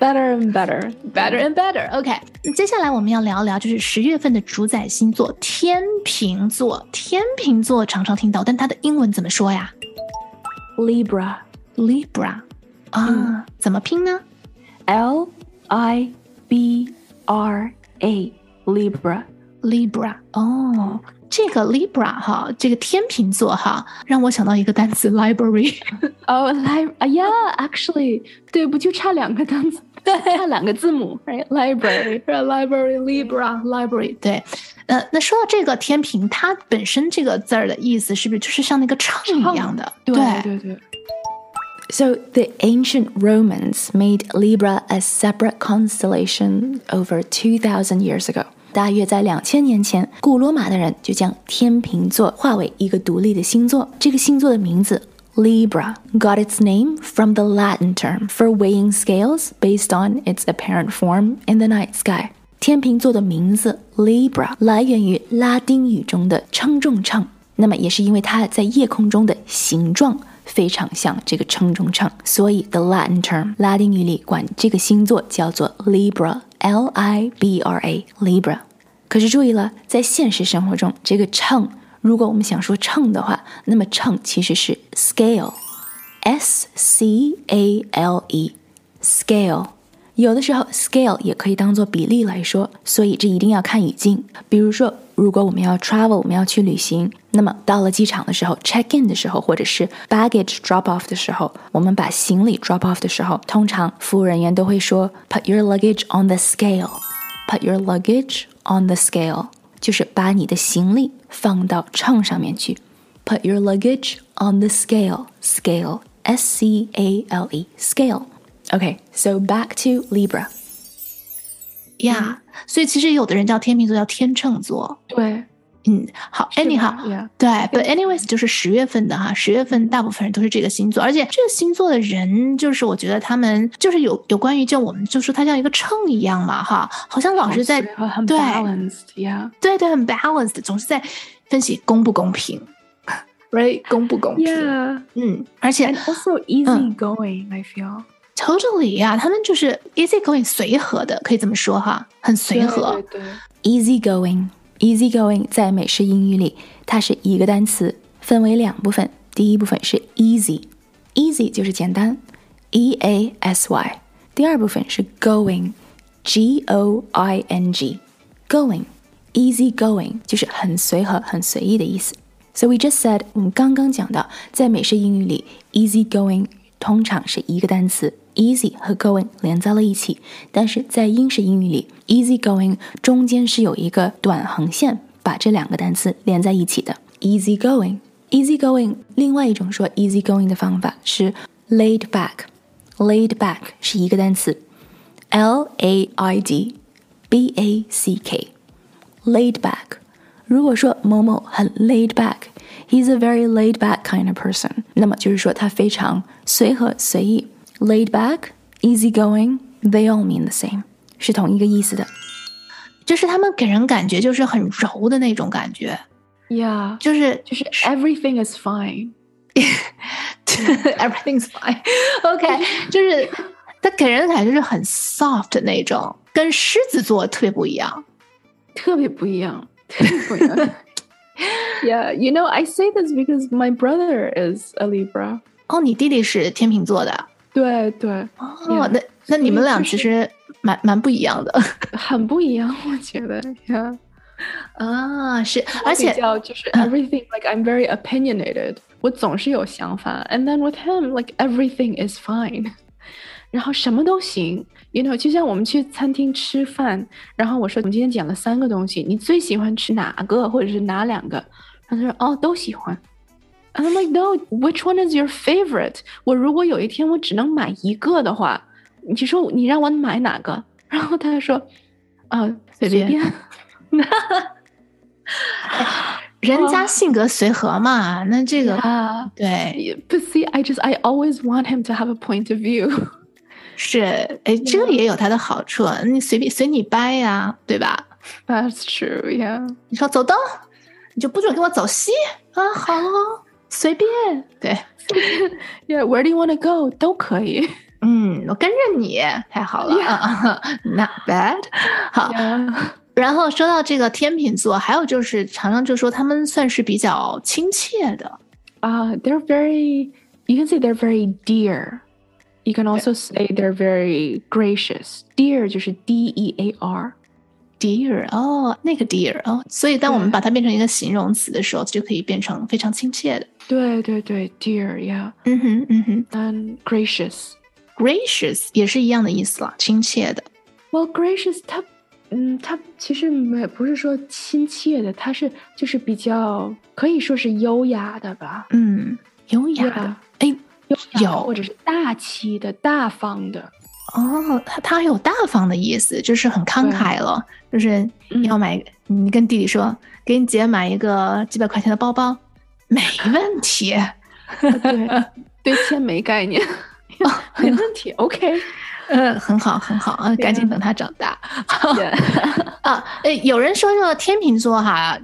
Better and better. Better and better. OK，那接下来我们要聊聊，就是十月份的主宰星座天秤座。天秤座常常听到，但它的英文怎么说呀 Libra. ？Libra 啊，怎么拼呢 L I B R A. Libra. ？Libra 哦，这个 Libra 哈，这个天秤座哈，让我想到一个单词 library。 Oh, li- uh, yeah, actually. 对，不就差两个单词， 差两个字母，right? Library. library Libra library 对，呃，那说到这个天平，它本身这个字儿的意思是不是就是像那个秤一样的？对对对。 So, the ancient Romans made Libra a separate constellation over 2,000 years ago. 大约在两千年前，古罗马的人就将天秤座划为一个独立的星座。这个星座的名字 Libra got its name from the Latin term for weighing scales based on its apparent form in the night sky. 天秤座的名字 Libra 来源于拉丁语中的称重秤，那么也是因为它在夜空中的形状非常像这个称重秤，所以 the Latin term 拉丁语里管这个星座叫做 Libra，L I B R A Libra。可是注意了，在现实生活中，这个秤， 如果我们想说秤的话，那么秤其实是 scale，S C A L E，scale。有的时候 scale 也可以当做比例来说，所以这一定要看语境。比如说，如果我们要 travel，我们要去旅行，那么到了机场的时候，check in 的时候，或者是 baggage drop off 的时候，我们把行李 drop off 的时候，通常服务人员都会说 put your luggage on the scale，put your luggage on the scale，就是把你的行李放到秤上面去，put your luggage on the scale，scale S C A L E scale。Okay, so back to Libra. 呀所以其实有的人叫天秤座叫天秤座。对， 嗯，好是吧，anyhow，Yeah 对，but anyways 就是十月份的哈，十月份大部分人都是这个星座，而且这个星座的人，就是我觉得他们就是有有关于就我们就说它像一个秤一样嘛哈，好像老是在很很对 balanced，yeah。对对很 balanced，总是在分析公不公平，right 公不公平 Yeah, 嗯，而且 and also easy going. I feel totally 呀、他们就是 easy going 随和的，可以这么说哈，很随和。对对 Easygoing. Easygoing 在美式英语里，它是一个单词，分为两部分。第一部分是 easy，easy 就是简单，e a s y。第二部分是 going，g o i n g，going。Easy going 就是很随和、很随意的意思。So we just said，我们刚刚讲到，在美式英语里，easy going 通常是一个单词，easy 和 going 连在了一起，但是在英式英语里，easy going 中间是有一个短横线把这两个单词连在一起的。easy going，easy going，另外一种说 easy going 的方法是 laid back，laid back 是一个单词，L A I D B A C K，laid back。如果说某某很 laid back，he's a very laid back kind of person，那么就是说他非常随和随意。laid back, easy going, they all mean the same，是同一个意思的。就是他们给人感觉就是很柔的那种感觉， ，Yeah，就是就是 everything is fine。 everything's fine。OK，就是他给人的感觉就是很 soft 的那种，跟狮子座特别不一样。特别不一样，特别不一样。yeah, you know, I say this because my brother is a Libra. 哦，你弟弟是天秤座的 对对，哦那那你们俩其实蛮蛮不一样的 很不一样，我觉得。Yeah，啊，是，而且就是 everything like I'm very opinionated，我总是有想法，and then with him like everything is fine，然后什么都行。You know，就像我们去餐厅吃饭，然后我说我们今天点了三个东西，你最喜欢吃哪个，或者是哪两个？他说哦都喜欢。And I'm like no, which one is your favorite？我如果有一天我只能买一个的话，你就说你让我买哪个？ 然后他说，啊，随便便。人家性格随和嘛，那这个啊对 But see, I just I always want him to have a point of view. 是，哎，这个也有它的好处，你随便随你掰呀，对吧？ That's true. Yeah. 你说走东，你就不准给我走西啊？好哦， 随便，对， Yeah. Where do you want to go? 都可以。嗯，我跟着你，太好了 Yeah 啊，Not bad。好， Yeah. 然后说到这个天秤座，还有就是常常就说他们算是比较亲切的， Uh, they're very. You can say they're very dear. You can also say they're very gracious. Dear 就是 D E A R. Dear 哦，那个 dear 哦，所以当我们把它变成一个形容词的时候，就可以变成非常亲切的。对对对，dear. Yeah. 嗯哼，嗯哼 And gracious.，gracious 也是一样的意思啦，亲切的。Well, gracious 它，嗯，它其实没不是说亲切的，它是就是比较可以说是优雅的吧，嗯，优雅的哎，优雅或者是大气的、大方的。哦，他他还有大方的意思，就是很慷慨了，就是你要买，你跟弟弟说，给你姐买一个几百块钱的包包，没 问题。对，对钱没概念，没问题。OK，嗯，很好，很好啊，赶紧等他长大啊。诶，有人说这个天秤座哈，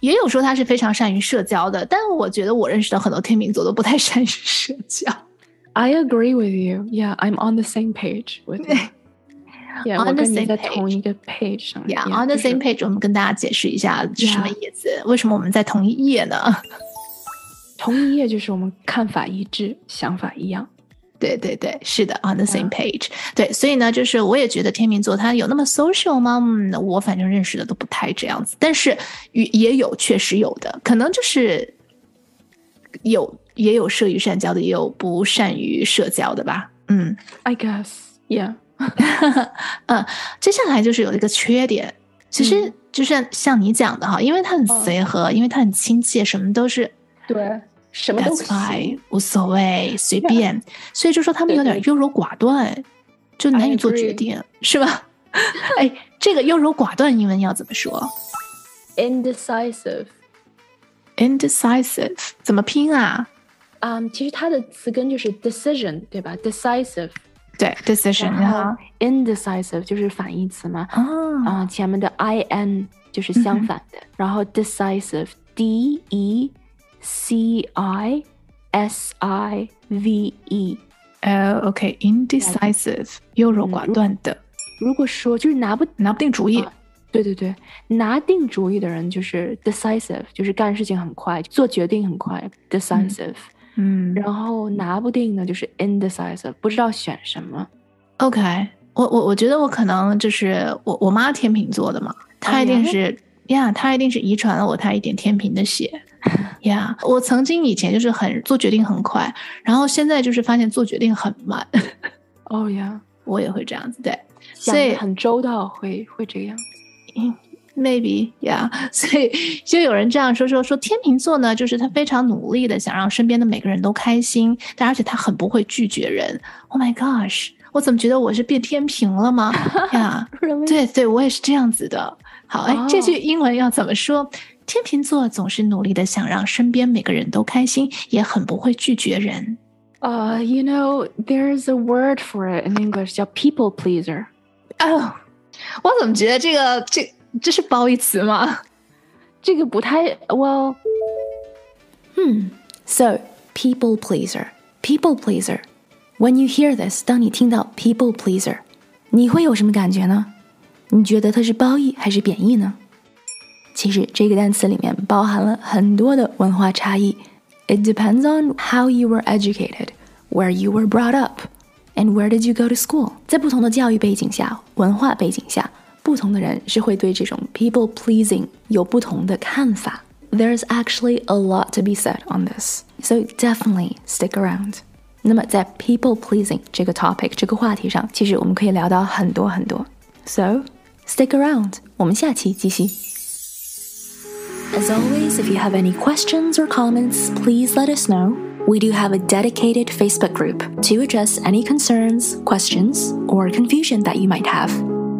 也有说他是非常善于社交的，但我觉得我认识的很多天秤座都不太善于社交。I agree with you. Yeah, I'm on the same page with you. Yeah, On the same page. 同一个 page 上。Yeah, Yeah，on the same page，我们跟大家解释一下是什么意思？为什么我们在同一页呢？同一页就是我们看法一致，想法一样。对对对，是的，on the same page。对，所以呢，就是我也觉得天秤座他有那么 social 吗？嗯，我反正认识的都不太这样子，但是也也有确实有的，可能就是有也有善于善交的，也有不善于社交的吧。嗯 I guess. Yeah. 嗯，接下来就是有一个缺点，其实嗯就是像你讲的哈，因为他很随和，因为他很亲切，什么都是对，什么都。无所谓，随便。所以就说他们有点优柔寡断，就难以做决定，是吧？哎，这个优柔寡断英文要怎么说 Indecisive.？Indecisive 怎么拼啊？嗯，其实它的词根就是 decision，对吧？decisive，对，decision 然后啊，indecisive 就是反义词嘛，啊，啊、前面的 i n 就是相反的，然后 decisive d e c i s i v e。呃，OK，indecisive 优柔寡断的，如果说就是拿不拿不定主意啊。对对对，拿定主意的人就是 decisive，就是干事情很快，做决定很快，decisive。嗯然后拿不定的就是 indecisive，不知道选什么。，OK，我我我觉得我可能就是我我妈天秤座的嘛，她一定是呀，她一定是遗传了我她一点天平的血。呀我曾经以前就是很做决定很快，然后现在就是发现做决定很慢，哦呀，我也会这样子，对，所以很周到，会会这个样子。maybe 呀、所以就有人这样说说说天秤座呢，就是他非常努力的想让身边的每个人都开心，但而且他很不会拒绝人。Oh my gosh，我怎么觉得我是变天平了吗？呀、 Really？对对，我也是这样子的。好，哎，哦这句英文要怎么说？天秤座总是努力的想让身边每个人都开心，也很不会拒绝人。 Uh, you know, there's a word for it in English 叫 people pleaser。哦，我怎么觉得这个这 这是褒义词吗？这个不太 well， Hmm. So, people pleaser, people pleaser. When you hear this，当你听到 people pleaser，你会有什么感觉呢？你觉得它是褒义还是贬义呢？其实这个单词里面包含了很多的文化差异。It depends on how you were educated, where you were brought up, and where did you go to school。在不同的教育背景下、文化背景下， 不同的人是会对这种 people pleasing 有不同的看法。There's actually a lot to be said on this, so definitely stick around. 那么在 people pleasing 这个 topic 这个话题上，其实我们可以聊到很多很多。So stick around，我们下期继续。As always, if you have any questions or comments, please let us know. We do have a dedicated Facebook group to address any concerns, questions, or confusion that you might have.